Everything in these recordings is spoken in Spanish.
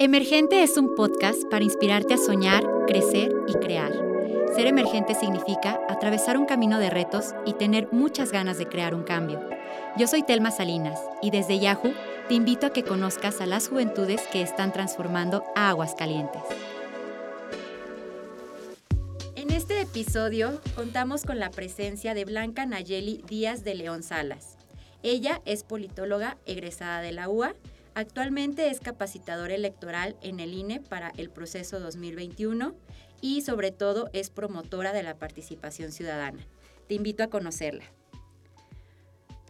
Emergente es un podcast para inspirarte a soñar, crecer y crear. Ser emergente significa atravesar un camino de retos y tener muchas ganas de crear un cambio. Yo soy Telma Salinas y desde Yahoo te invito a que conozcas a las juventudes que están transformando a Aguascalientes. En este episodio contamos con la presencia de Blanca Nayeli Díaz de León Salas. Ella es politóloga egresada de la UA Actualmente es capacitador electoral en el INE para el proceso 2021 y sobre todo es promotora de la participación ciudadana. Te invito a conocerla.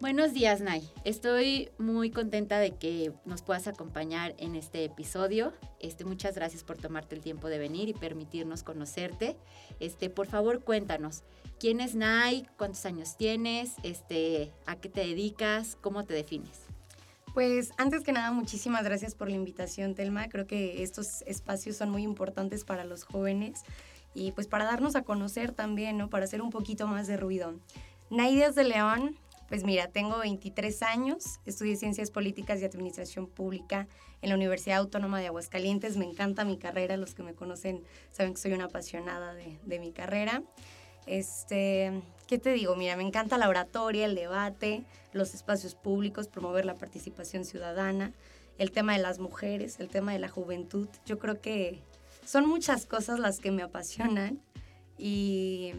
Buenos días, Nay. Estoy muy contenta de que nos puedas acompañar en este episodio. Este, muchas gracias por tomarte el tiempo de venir y permitirnos conocerte. Este, por favor, cuéntanos, ¿quién es Nay? ¿Cuántos años tienes? Este, ¿A qué te dedicas? ¿Cómo te defines? Pues antes que nada, muchísimas gracias por la invitación, Telma. Creo que estos espacios son muy importantes para los jóvenes y pues para darnos a conocer también, ¿no? Para hacer un poquito más de ruido. Naides de León, pues mira, tengo 23 años, estudié Ciencias Políticas y Administración Pública en la Universidad Autónoma de Aguascalientes. Me encanta mi carrera, los que me conocen saben que soy una apasionada de, de mi carrera. Este, ¿qué te digo? Mira, me encanta la oratoria, el debate, los espacios públicos, promover la participación ciudadana, el tema de las mujeres, el tema de la juventud. Yo creo que son muchas cosas las que me apasionan y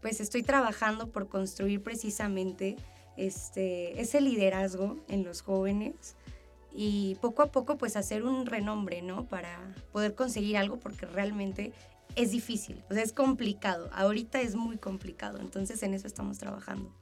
pues estoy trabajando por construir precisamente este, ese liderazgo en los jóvenes y poco a poco pues hacer un renombre, ¿no? Para poder conseguir algo porque realmente es difícil, o sea, es complicado. Ahorita es muy complicado, entonces en eso estamos trabajando.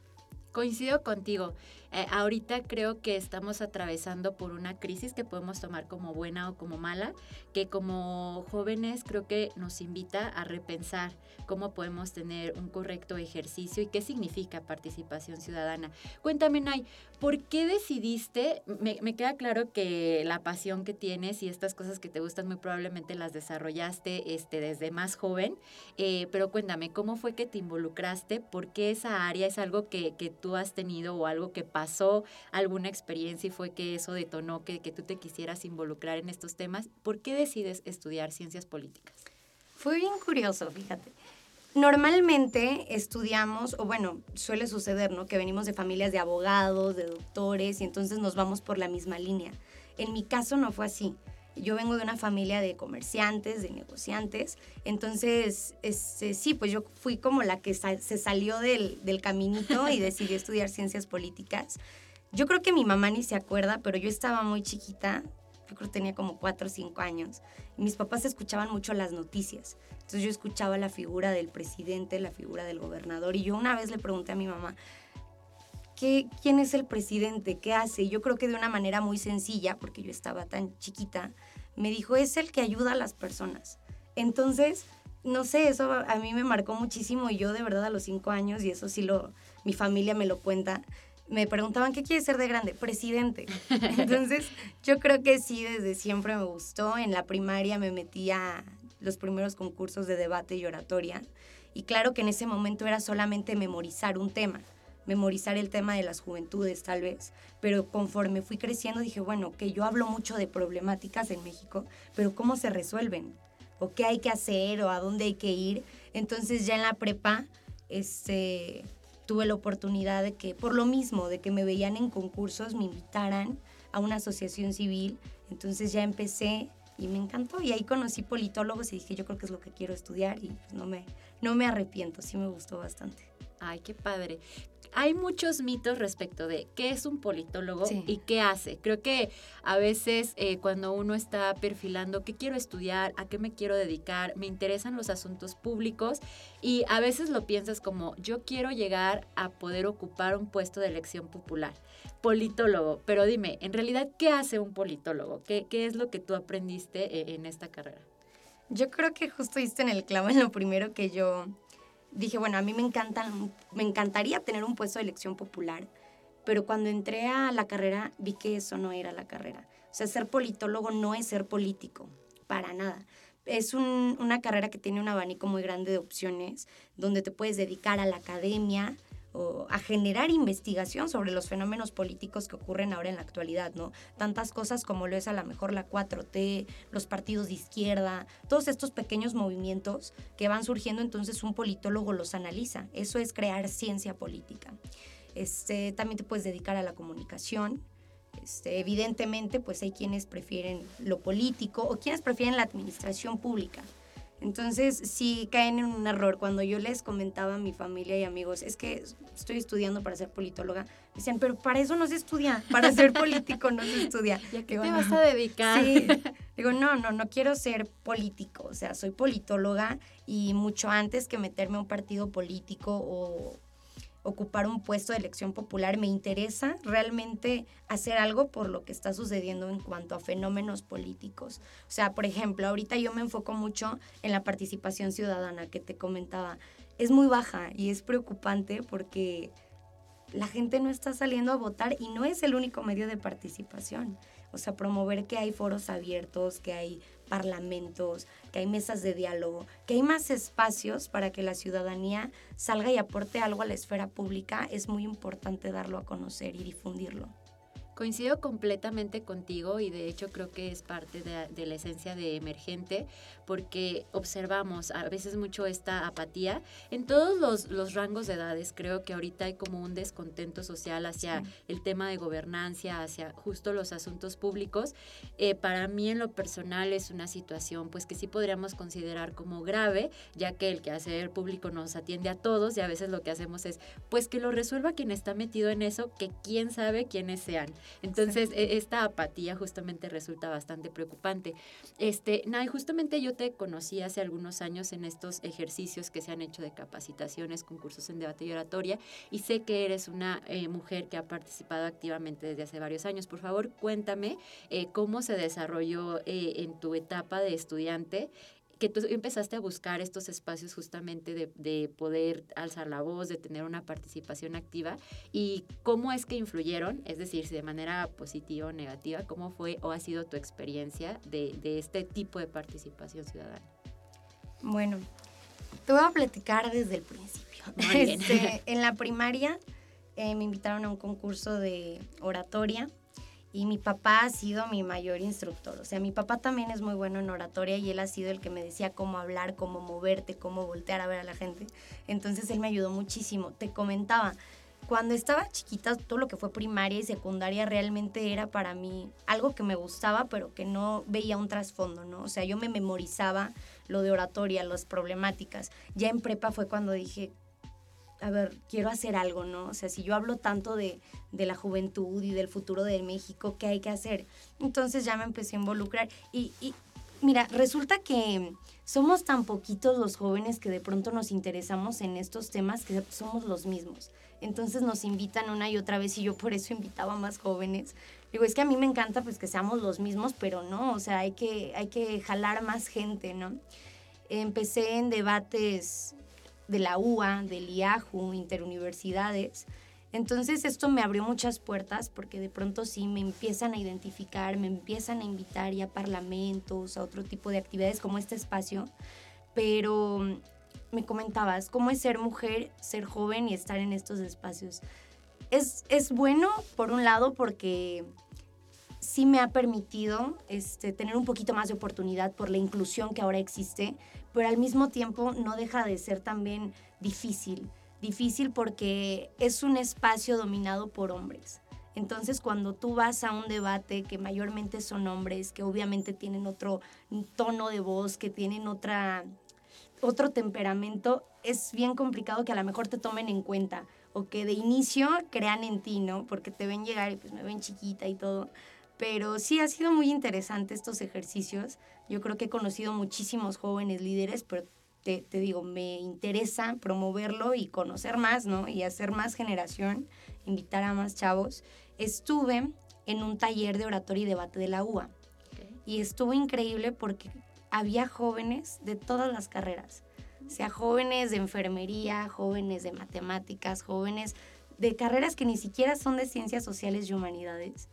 Coincido contigo. Eh, ahorita creo que estamos atravesando por una crisis que podemos tomar como buena o como mala, que como jóvenes creo que nos invita a repensar cómo podemos tener un correcto ejercicio y qué significa participación ciudadana. Cuéntame, Nay, ¿por qué decidiste? Me, me queda claro que la pasión que tienes y estas cosas que te gustan muy probablemente las desarrollaste este, desde más joven, eh, pero cuéntame, ¿cómo fue que te involucraste? ¿Por qué esa área es algo que, que tú has tenido o algo que pasó, alguna experiencia y fue que eso detonó que, que tú te quisieras involucrar en estos temas. ¿Por qué decides estudiar ciencias políticas? Fue bien curioso, fíjate. Normalmente estudiamos, o bueno, suele suceder, ¿no? Que venimos de familias de abogados, de doctores, y entonces nos vamos por la misma línea. En mi caso no fue así. Yo vengo de una familia de comerciantes, de negociantes, entonces este, sí, pues yo fui como la que se salió del, del caminito y decidí estudiar ciencias políticas. Yo creo que mi mamá ni se acuerda, pero yo estaba muy chiquita, yo creo que tenía como cuatro o cinco años, y mis papás escuchaban mucho las noticias. Entonces yo escuchaba la figura del presidente, la figura del gobernador, y yo una vez le pregunté a mi mamá, quién es el presidente, qué hace. yo creo que de una manera muy sencilla, porque yo estaba tan chiquita, me dijo, es el que ayuda a las personas. Entonces, no sé, eso a mí me marcó muchísimo y yo de verdad a los cinco años, y eso sí lo, mi familia me lo cuenta, me preguntaban, ¿qué quiere ser de grande? Presidente. Entonces, yo creo que sí, desde siempre me gustó. En la primaria me metí a los primeros concursos de debate y oratoria. Y claro que en ese momento era solamente memorizar un tema memorizar el tema de las juventudes tal vez, pero conforme fui creciendo dije, bueno, que yo hablo mucho de problemáticas en México, pero ¿cómo se resuelven? ¿O qué hay que hacer? ¿O a dónde hay que ir? Entonces ya en la prepa este, tuve la oportunidad de que, por lo mismo, de que me veían en concursos, me invitaran a una asociación civil, entonces ya empecé y me encantó y ahí conocí politólogos y dije yo creo que es lo que quiero estudiar y pues no me, no me arrepiento, sí me gustó bastante. Ay, qué padre hay muchos mitos respecto de qué es un politólogo y qué hace. Creo que a veces eh, cuando uno está perfilando qué quiero estudiar, a qué me quiero dedicar, me interesan los asuntos públicos y a veces lo piensas como yo quiero llegar a poder ocupar un puesto de elección popular. Politólogo, pero dime, en realidad, ¿qué hace un politólogo? ¿Qué, qué es lo que tú aprendiste eh, en esta carrera? Yo creo que justo diste en el clavo en lo primero que yo dije, bueno, a mí me, encanta, me encantaría tener un puesto de elección popular, pero cuando entré a la carrera vi que eso no era la carrera. O sea, ser politólogo no es ser político, para nada. Es una carrera que tiene un abanico muy grande de opciones, donde te puedes dedicar a la academia a generar investigación sobre los fenómenos políticos que ocurren ahora en la actualidad, ¿no? Tantas cosas como lo es a lo mejor la 4T, los partidos de izquierda, todos estos pequeños movimientos que van surgiendo, entonces un politólogo los analiza. Eso es crear ciencia política. Este, también te puedes dedicar a la comunicación. Este, evidentemente, pues hay quienes prefieren lo político o quienes prefieren la administración pública. Entonces, sí caen en un error. Cuando yo les comentaba a mi familia y amigos, es que estoy estudiando para ser politóloga, decían, pero para eso no se estudia, para ser político no se estudia. ¿Y a qué te vas a dedicar? Sí. Digo, no, no, no quiero ser político, o sea, soy politóloga y mucho antes que meterme a un partido político o ocupar un puesto de elección popular, me interesa realmente hacer algo por lo que está sucediendo en cuanto a fenómenos políticos. O sea, por ejemplo, ahorita yo me enfoco mucho en la participación ciudadana que te comentaba. Es muy baja y es preocupante porque la gente no está saliendo a votar y no es el único medio de participación. O sea, promover que hay foros abiertos, que hay parlamentos, que hay mesas de diálogo, que hay más espacios para que la ciudadanía salga y aporte algo a la esfera pública, es muy importante darlo a conocer y difundirlo. Coincido completamente contigo y de hecho creo que es parte de, la esencia de emergente porque observamos a veces mucho esta apatía en todos los, rangos de edades. Creo que ahorita hay como un descontento social hacia el tema de gobernancia, hacia justo los asuntos públicos. Eh, para mí en lo personal es una situación pues que sí podríamos considerar como grave, ya que el que hace el público nos atiende a todos y a veces lo que hacemos es pues que lo resuelva quien está metido en eso, que quién sabe quiénes sean. Entonces, e, esta apatía justamente resulta bastante preocupante. Este, Nay, justamente yo te conocí hace algunos años en estos ejercicios que se han hecho de capacitaciones, concursos en debate y oratoria, y sé que eres una eh, mujer que ha participado activamente desde hace varios años. Por favor, cuéntame eh, cómo se desarrolló eh, en tu etapa de estudiante que tú empezaste a buscar estos espacios justamente de, poder alzar la voz, de tener una participación activa y cómo es que influyeron, es decir, si de manera positiva o negativa, cómo fue o ha sido tu experiencia de, este tipo de participación ciudadana. Bueno, te voy a platicar desde el principio. Este, en la primaria eh, me invitaron a un concurso de oratoria y mi papá ha sido mi mayor instructor. O sea, mi papá también es muy bueno en oratoria y él ha sido el que me decía cómo hablar, cómo moverte, cómo voltear a ver a la gente. Entonces él me ayudó muchísimo. Te comentaba, cuando estaba chiquita, todo lo que fue primaria y secundaria realmente era para mí algo que me gustaba, pero que no veía un trasfondo, ¿no? O sea, yo me memorizaba lo de oratoria, las problemáticas. Ya en prepa fue cuando dije, a ver, quiero hacer algo, ¿no? O sea, si yo hablo tanto de, la juventud y del futuro de México, ¿qué hay que hacer? Entonces ya me empecé a involucrar y, y mira, resulta que somos tan poquitos los jóvenes que de pronto nos interesamos en estos temas que somos los mismos. Entonces nos invitan una y otra vez y yo por eso invitaba a más jóvenes. Digo, es que a mí me encanta pues que seamos los mismos, pero no, o sea, hay que, hay que jalar más gente, ¿no? Empecé en debates de la UA, del IAJU, interuniversidades. Entonces esto me abrió muchas puertas porque de pronto sí me empiezan a identificar, me empiezan a invitar ya a parlamentos, a otro tipo de actividades como este espacio, pero mm, me comentabas, ¿cómo es ser mujer, ser joven y estar en estos espacios? Es, es bueno, por un lado, porque sí me ha permitido este, tener un poquito más de oportunidad por la inclusión que ahora existe, pero al mismo tiempo no deja de ser también difícil. Difícil porque es un espacio dominado por hombres. Entonces, cuando tú vas a un debate que mayormente son hombres, que obviamente tienen otro tono de voz, que tienen otra, otro temperamento, es bien complicado que a lo mejor te tomen en cuenta o que de inicio crean en ti, ¿no? Porque te ven llegar y pues me ven chiquita y todo. Pero sí ha sido muy interesante estos ejercicios. Yo creo que he conocido muchísimos jóvenes líderes, pero te, digo, me interesa promoverlo y conocer más, ¿no? Y hacer más generación, invitar a más chavos. Estuve en un taller de oratoria y debate de la UA. Y estuvo increíble porque había jóvenes de todas las carreras. O sea, jóvenes de enfermería, jóvenes de matemáticas, jóvenes de carreras que ni siquiera son de ciencias sociales y humanidades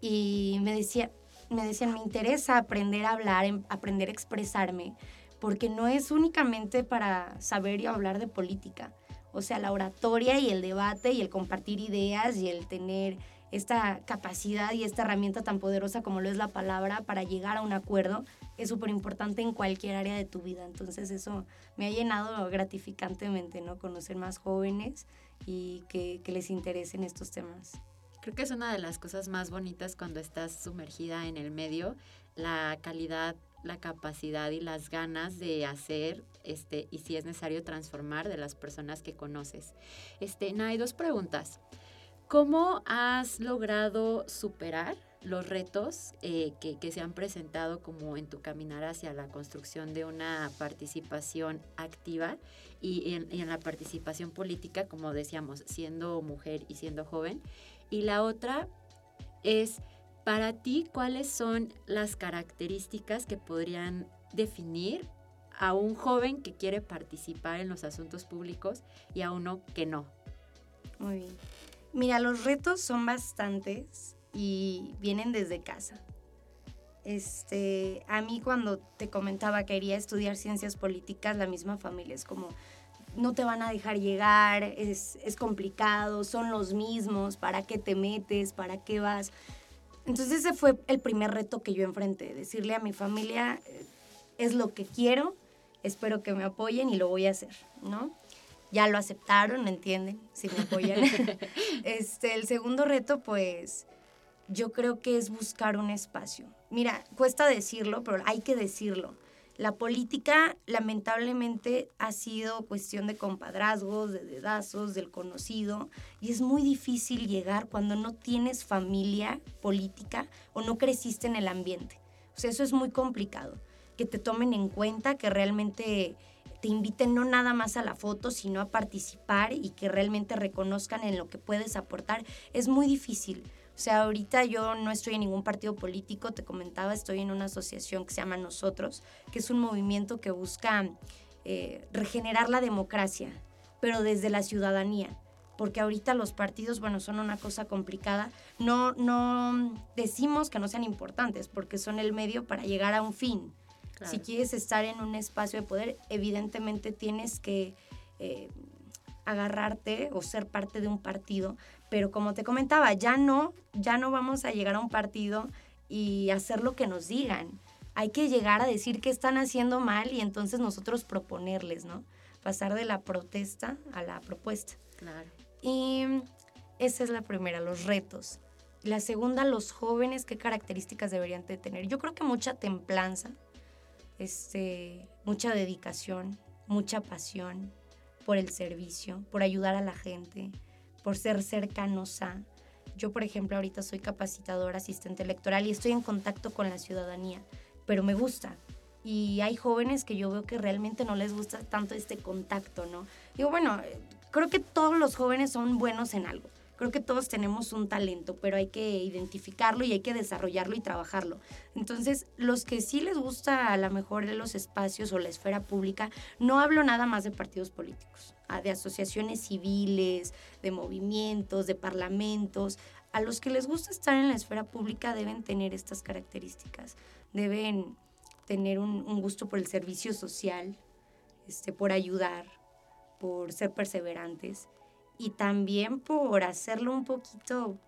y me, decía, me decían, me interesa aprender a hablar, em, aprender a expresarme, porque no es únicamente para saber y hablar de política. O sea, la oratoria y el debate y el compartir ideas y el tener esta capacidad y esta herramienta tan poderosa como lo es la palabra para llegar a un acuerdo es súper importante en cualquier área de tu vida. Entonces eso me ha llenado gratificantemente, ¿no? Conocer más jóvenes y que, que les interesen estos temas. Creo que es una de las cosas más bonitas cuando estás sumergida en el medio, la calidad, la capacidad y las ganas de hacer este, y si es necesario transformar de las personas que conoces. Este, hay dos preguntas. ¿Cómo has logrado superar los retos eh, que, se han presentado como en tu caminar hacia la construcción de una participación activa y en, y en, la participación política, como decíamos, siendo mujer y siendo joven? Y la otra es, para ti, ¿cuáles son las características que podrían definir a un joven que quiere participar en los asuntos públicos y a uno que no? Muy bien. Mira, los retos son bastantes y vienen desde casa. Este, a mí cuando te comentaba que quería estudiar ciencias políticas, la misma familia es como, no te van a dejar llegar, es, es complicado, son los mismos, ¿para qué te metes? ¿Para qué vas? Entonces ese fue el primer reto que yo enfrenté, decirle a mi familia, eh, es lo que quiero, espero que me apoyen y lo voy a hacer, ¿no? Ya lo aceptaron, ¿me entienden? Si me apoyan. este, el segundo reto, pues, yo creo que es buscar un espacio. Mira, cuesta decirlo, pero hay que decirlo. La política lamentablemente ha sido cuestión de compadrazgos, de dedazos, del conocido, y es muy difícil llegar cuando no tienes familia política o no creciste en el ambiente. O sea, eso es muy complicado, que te tomen en cuenta, que realmente te inviten no nada más a la foto, sino a participar y que realmente reconozcan en lo que puedes aportar. Es muy difícil. O sea, ahorita yo no estoy en ningún partido político, te comentaba, estoy en una asociación que se llama Nosotros, que es un movimiento que busca eh, regenerar la democracia, pero desde la ciudadanía. Porque ahorita los partidos, bueno, son una cosa complicada. No, no decimos que no sean importantes, porque son el medio para llegar a un fin. Si quieres estar en un espacio de poder, evidentemente tienes que eh, agarrarte o ser parte de un partido, pero como te comentaba, ya no, ya no vamos a llegar a un partido y hacer lo que nos digan. Hay que llegar a decir que están haciendo mal y entonces nosotros proponerles, ¿no? Pasar de la protesta a la propuesta. Claro. Y esa es la primera, los retos. La segunda, los jóvenes, ¿qué características deberían de tener? Yo creo que mucha templanza, este, mucha dedicación, mucha pasión por el servicio, por ayudar a la gente, por ser cercanos a. Yo, por ejemplo, ahorita soy capacitadora, asistente electoral y estoy en contacto con la ciudadanía, pero me gusta. Y hay jóvenes que yo veo que realmente no les gusta tanto este contacto, ¿no? Digo, bueno, creo que todos los jóvenes son buenos en algo. Creo que todos tenemos un talento, pero hay que identificarlo y hay que desarrollarlo y trabajarlo. Entonces, los que sí les gusta a lo mejor los espacios o la esfera pública, no hablo nada más de partidos políticos, ah, de asociaciones civiles, de movimientos, de parlamentos. A los que les gusta estar en la esfera pública deben tener estas características. Deben tener un, gusto por el servicio social, este, por ayudar, por ser perseverantes y también por hacerlo un poquito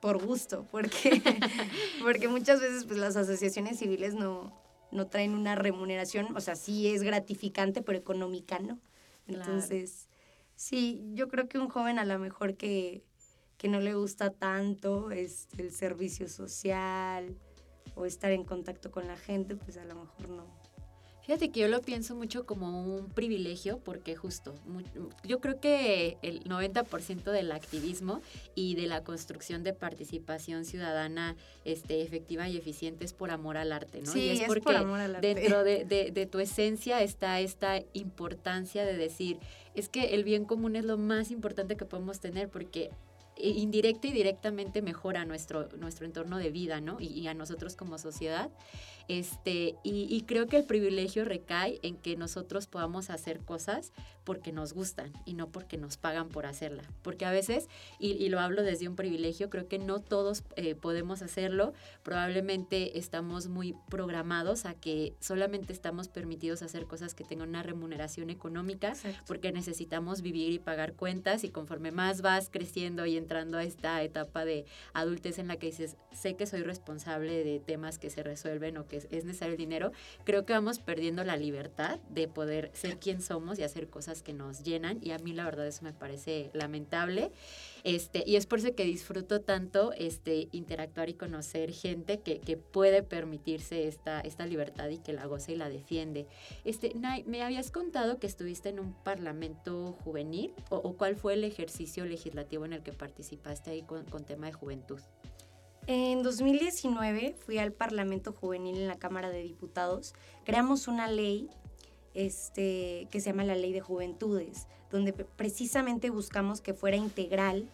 por gusto, porque, porque muchas veces pues, las asociaciones civiles no, no traen una remuneración, o sea, sí es gratificante, pero económica no. Entonces, sí, yo creo que un joven a lo mejor que, que no le gusta tanto es el servicio social o estar en contacto con la gente, pues a lo mejor no, Fíjate que yo lo pienso mucho como un privilegio porque justo, yo creo que el 90% del activismo y de la construcción de participación ciudadana este, efectiva y eficiente es por amor al arte, ¿no? Sí, y es, porque por amor al arte. dentro de, de tu esencia está esta importancia de decir, es que el bien común es lo más importante que podemos tener porque indirecta y directamente mejora nuestro, nuestro entorno de vida, ¿no? Y, a nosotros como sociedad. Este, y, creo que el privilegio recae en que nosotros podamos hacer cosas porque nos gustan y no porque nos pagan por hacerla. Porque a veces, y, lo hablo desde un privilegio, creo que no todos eh, podemos hacerlo. Probablemente estamos muy programados a que solamente estamos permitidos hacer cosas que tengan una remuneración económica porque necesitamos vivir y pagar cuentas y conforme más vas creciendo y entrando a esta etapa de adultez en la que dices, sé que soy responsable de temas que se resuelven o que es necesario el dinero, creo que vamos perdiendo la libertad de poder ser quien somos y hacer cosas que nos llenan y a mí la verdad eso me parece lamentable. Este, y es por eso que disfruto tanto este, interactuar y conocer gente que, puede permitirse esta, esta libertad y que la goza y la defiende. Este, Nay, me habías contado que estuviste en un parlamento juvenil o, cuál fue el ejercicio legislativo en el que participaste ahí con, con tema de juventud. En 2019 fui al Parlamento Juvenil en la Cámara de Diputados. Creamos una ley este, que se llama la Ley de Juventudes, donde precisamente buscamos que fuera integral,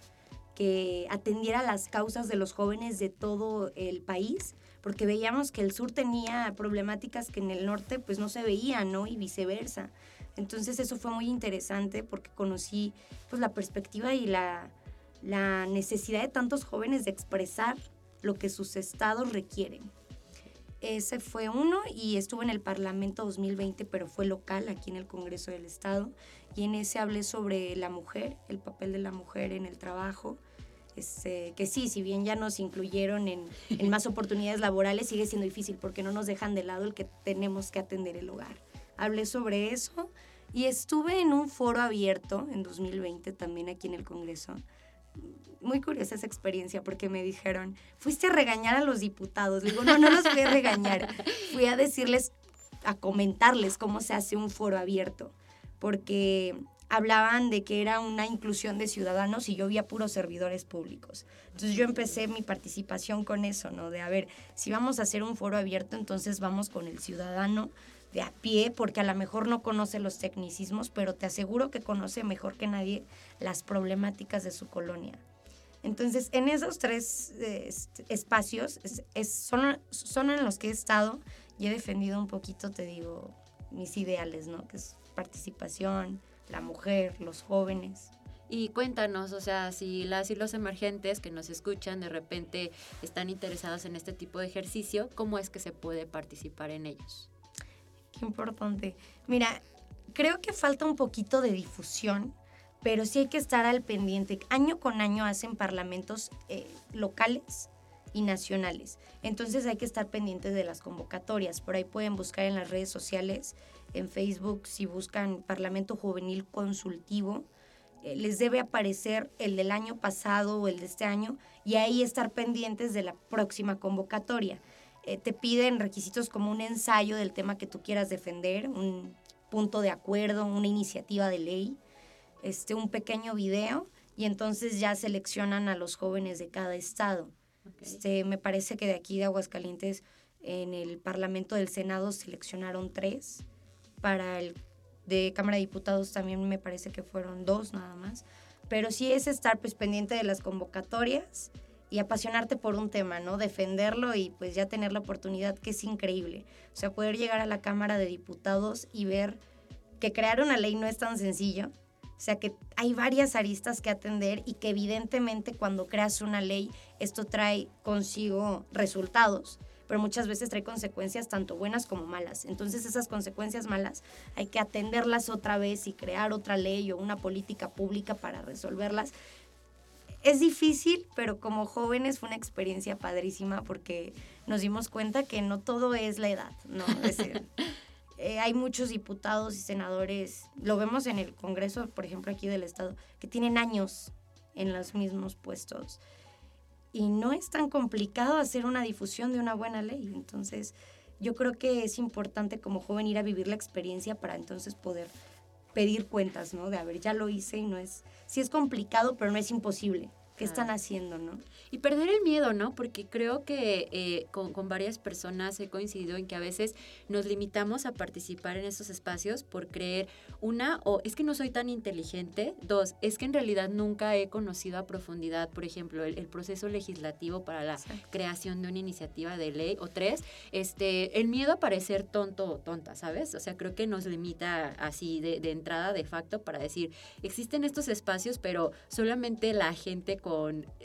que atendiera las causas de los jóvenes de todo el país, porque veíamos que el sur tenía problemáticas que en el norte pues no se veían, ¿no? Y viceversa. Entonces eso fue muy interesante porque conocí pues la perspectiva y la, la necesidad de tantos jóvenes de expresar lo que sus estados requieren. Ese fue uno y estuve en el Parlamento 2020, pero fue local, aquí en el Congreso del Estado. Y en ese hablé sobre la mujer, el papel de la mujer en el trabajo. Este, que sí, si bien ya nos incluyeron en, en más oportunidades laborales, sigue siendo difícil porque no nos dejan de lado el que tenemos que atender el hogar. Hablé sobre eso y estuve en un foro abierto en 2020 también aquí en el Congreso muy curiosa esa experiencia porque me dijeron, fuiste a regañar a los diputados. digo, no, no los fui a regañar. Fui a decirles, a comentarles cómo se hace un foro abierto. Porque hablaban de que era una inclusión de ciudadanos y yo vi a puros servidores públicos. Entonces yo empecé mi participación con eso, ¿no? De, a ver, si vamos a hacer un foro abierto, entonces vamos con el ciudadano de a pie, porque a lo mejor no conoce los tecnicismos, pero te aseguro que conoce mejor que nadie las problemáticas de su colonia. Entonces, en esos tres este, espacios es, son, son en los que he estado y he defendido un poquito, te digo, mis ideales, ¿no? Que es participación, la mujer, los jóvenes. Y cuéntanos, o sea, si las y los emergentes que nos escuchan de repente están interesados en este tipo de ejercicio, ¿cómo es que se puede participar en ellos? Qué importante. Mira, creo que falta un poquito de difusión pero sí hay que estar al pendiente. Año con año hacen parlamentos eh, locales y nacionales. Entonces hay que estar pendientes de las convocatorias. Por ahí pueden buscar en las redes sociales, en Facebook, si buscan Parlamento Juvenil Consultivo, eh, les debe aparecer el del año pasado o el de este año y ahí estar pendientes de la próxima convocatoria. Eh, te piden requisitos como un ensayo del tema que tú quieras defender, un punto de acuerdo, una iniciativa de ley este, un pequeño video y entonces ya seleccionan a los jóvenes de cada estado. Este, me parece que de aquí de Aguascalientes en el Parlamento del Senado seleccionaron tres. Para el de Cámara de Diputados también me parece que fueron dos nada más. Pero sí es estar pues pendiente de las convocatorias y apasionarte por un tema, ¿no? Defenderlo y pues ya tener la oportunidad que es increíble. O sea, poder llegar a la Cámara de Diputados y ver que crear una ley no es tan sencillo o sea que hay varias aristas que atender y que evidentemente cuando creas una ley esto trae consigo resultados, pero muchas veces trae consecuencias tanto buenas como malas. Entonces esas consecuencias malas hay que atenderlas otra vez y crear otra ley o una política pública para resolverlas. Es difícil, pero como jóvenes fue una experiencia padrísima porque nos dimos cuenta que no todo es la edad, ¿no? Es Eh, hay muchos diputados y senadores, lo vemos en el Congreso, por ejemplo, aquí del Estado, que tienen años en los mismos puestos. Y no es tan complicado hacer una difusión de una buena ley. Entonces, yo creo que es importante como joven ir a vivir la experiencia para entonces poder pedir cuentas, ¿no? De, a ver, ya lo hice y no es, sí es complicado, pero no es imposible. ¿Qué están haciendo, no? Y perder el miedo, ¿no? Porque creo que eh, con, con, varias personas he coincidido en que a veces nos limitamos a participar en esos espacios por creer, una, o es que no soy tan inteligente, dos, es que en realidad nunca he conocido a profundidad, por ejemplo, el, proceso legislativo para la creación de una iniciativa de ley, o tres, este, el miedo a parecer tonto o tonta, ¿sabes? O sea, creo que nos limita así de, de entrada, de facto, para decir, existen estos espacios, pero solamente la gente con,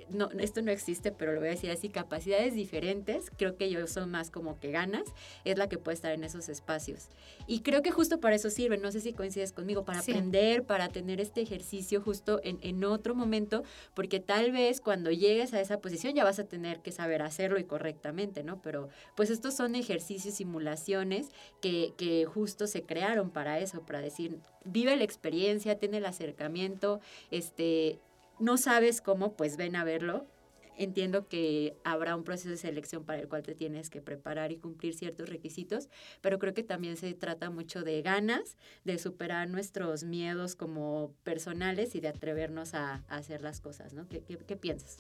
no, esto no existe, pero lo voy a decir así, capacidades diferentes, creo que yo son más como que ganas, es la que puede estar en esos espacios. Y creo que justo para eso sirve, no sé si coincides conmigo, para aprender, para tener este ejercicio justo en, en otro momento, porque tal vez cuando llegues a esa posición ya vas a tener que saber hacerlo y correctamente, ¿no? Pero pues estos son ejercicios, simulaciones que, que justo se crearon para eso, para decir, vive la experiencia, tiene el acercamiento, este, no sabes cómo, pues ven a verlo. Entiendo que habrá un proceso de selección para el cual te tienes que preparar y cumplir ciertos requisitos, pero creo que también se trata mucho de ganas, de superar nuestros miedos como personales y de atrevernos a, hacer las cosas, ¿no? ¿Qué, qué piensas?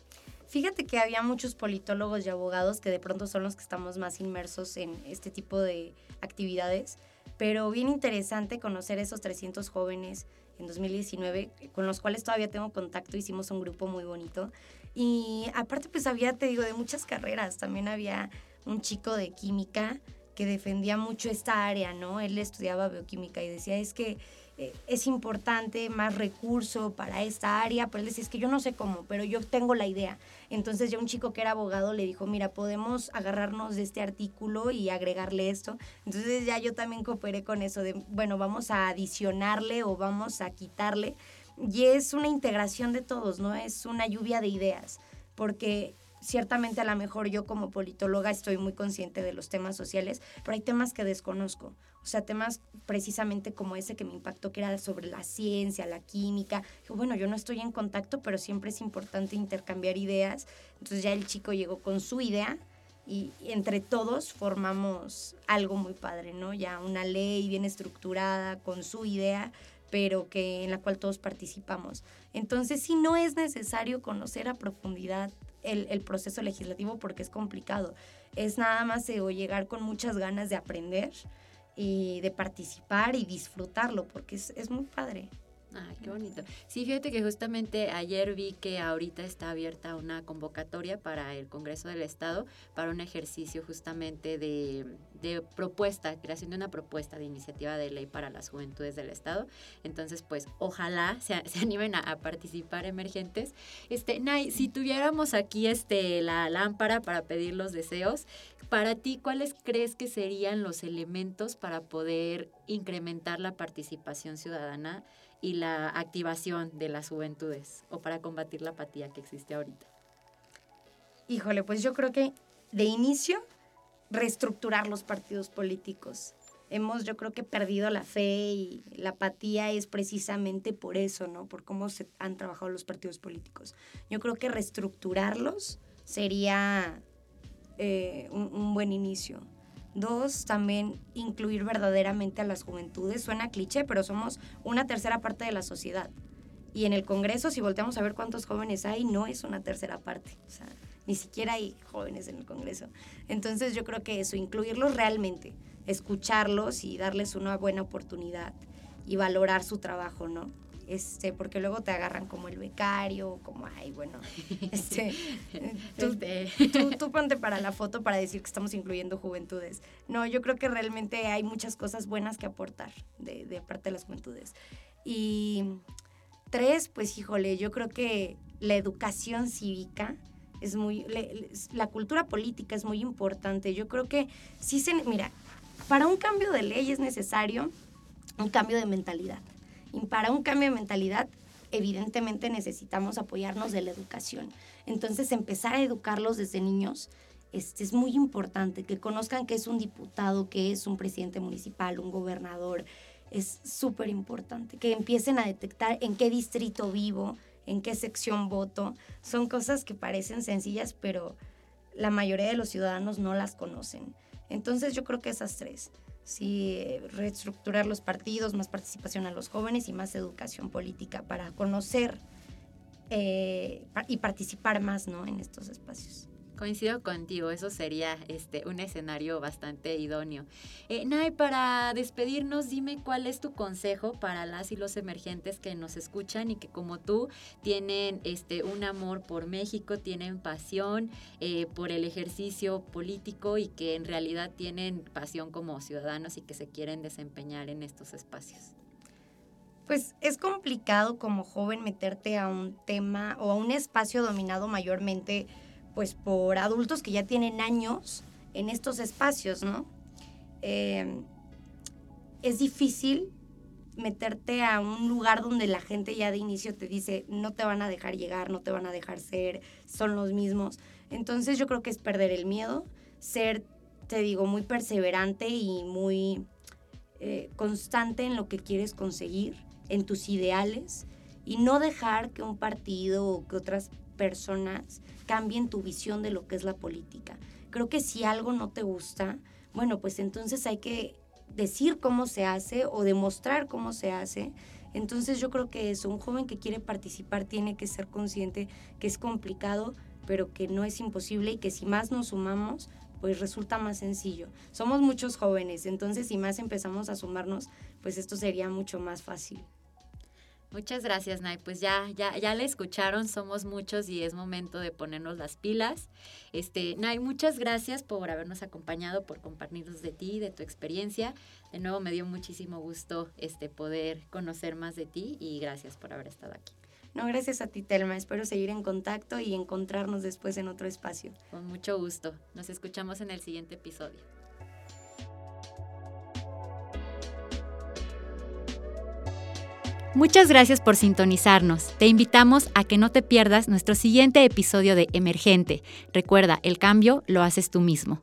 Fíjate que había muchos politólogos y abogados que de pronto son los que estamos más inmersos en este tipo de actividades, pero bien interesante conocer esos 300 jóvenes en 2019, con los cuales todavía tengo contacto, hicimos un grupo muy bonito. Y aparte pues había, te digo, de muchas carreras, también había un chico de química que defendía mucho esta área, ¿no? Él estudiaba bioquímica y decía, es que eh, es importante más recurso para esta área, pero él decía, es que yo no sé cómo, pero yo tengo la idea. Entonces ya un chico que era abogado le dijo, mira, podemos agarrarnos de este artículo y agregarle esto. Entonces ya yo también cooperé con eso de, bueno, vamos a adicionarle o vamos a quitarle. Y es una integración de todos, ¿no? Es una lluvia de ideas, porque ciertamente a lo mejor yo como politóloga estoy muy consciente de los temas sociales, pero hay temas que desconozco. O sea, temas precisamente como ese que me impactó, que era sobre la ciencia, la química. Bueno, yo no estoy en contacto, pero siempre es importante intercambiar ideas. Entonces ya el chico llegó con su idea y entre todos formamos algo muy padre, ¿no? Ya una ley bien estructurada con su idea, pero que en la cual todos participamos. Entonces, sí no es necesario conocer a profundidad el, proceso legislativo porque es complicado. Es nada más o llegar con muchas ganas de aprender y de participar y disfrutarlo porque es, es muy padre. Ah, qué bonito. Sí, fíjate que justamente ayer vi que ahorita está abierta una convocatoria para el Congreso del Estado para un ejercicio justamente de, de, propuesta, creación de una propuesta de iniciativa de ley para las juventudes del Estado. Entonces, pues ojalá se, se animen a, participar emergentes. Este, Nay, si tuviéramos aquí este, la lámpara para pedir los deseos, para ti, ¿cuáles crees que serían los elementos para poder incrementar la participación ciudadana? Y la activación de las juventudes o para combatir la apatía que existe ahorita? Híjole, pues yo creo que de inicio reestructurar los partidos políticos. Hemos, yo creo que perdido la fe y la apatía es precisamente por eso, ¿no? Por cómo se han trabajado los partidos políticos. Yo creo que reestructurarlos sería eh, un buen inicio. Dos, también incluir verdaderamente a las juventudes. Suena cliché, pero somos una tercera parte de la sociedad. Y en el Congreso, si volteamos a ver cuántos jóvenes hay, no es una tercera parte. O sea, ni siquiera hay jóvenes en el Congreso. Entonces yo creo que eso, incluirlos realmente, escucharlos y darles una buena oportunidad y valorar su trabajo, ¿no? Este, porque luego te agarran como el becario, como, ay, bueno, este, este. tú, ponte para la foto para decir que estamos incluyendo juventudes. No, yo creo que realmente hay muchas cosas buenas que aportar de, de parte de las juventudes. Y tres, pues híjole, yo creo que la educación cívica es muy, la cultura política es muy importante. Yo creo que sí se, mira, para un cambio de ley es necesario un cambio de mentalidad. Y para un cambio de mentalidad, evidentemente necesitamos apoyarnos de la educación. Entonces, empezar a educarlos desde niños este, es muy importante, que conozcan que es un diputado, que es un presidente municipal, un gobernador. Es súper importante que empiecen a detectar en qué distrito vivo, en qué sección voto. Son cosas que parecen sencillas, pero la mayoría de los ciudadanos no las conocen. Entonces yo creo que esas tres sí, reestructurar los partidos, más participación a los jóvenes y más educación política para conocer eh, y participar más ¿no? en estos espacios. Coincido contigo, eso sería este, un escenario bastante idóneo. Eh, Nay, para despedirnos, dime cuál es tu consejo para las y los emergentes que nos escuchan y que como tú tienen este, un amor por México, tienen pasión eh, por el ejercicio político y que en realidad tienen pasión como ciudadanos y que se quieren desempeñar en estos espacios. Pues es complicado como joven meterte a un tema o a un espacio dominado mayormente pues por adultos que ya tienen años en estos espacios, ¿no? Em, es difícil meterte a un lugar donde la gente ya de inicio te dice no te van a dejar llegar, no te van a dejar ser, son los mismos. Entonces yo creo que es perder el miedo, ser, te digo, muy perseverante y muy eh, constante en lo que quieres conseguir, en tus ideales y no dejar que un partido o que otras personas cambien tu visión de lo que es la política. Creo que si algo no te gusta, bueno, pues entonces hay que decir cómo se hace o demostrar cómo se hace. Entonces yo creo que eso, un joven que quiere participar tiene que ser consciente que es complicado, pero que no es imposible y que si más nos sumamos, pues resulta más sencillo. Somos muchos jóvenes, entonces si más empezamos a sumarnos, pues esto sería mucho más fácil. Muchas gracias, Nay. Pues ya, ya, ya le escucharon, somos muchos y es momento de ponernos las pilas. Este, Nay, muchas gracias por habernos acompañado, por compartirnos de ti, de tu experiencia. De nuevo me dio muchísimo gusto este, poder conocer más de ti y gracias por haber estado aquí. No, gracias a ti, Telma. Espero seguir en contacto y encontrarnos después en otro espacio. Con mucho gusto. Nos escuchamos en el siguiente episodio. Muchas gracias por sintonizarnos. Te invitamos a que no te pierdas nuestro siguiente episodio de Emergente. Recuerda, el cambio lo haces tú mismo.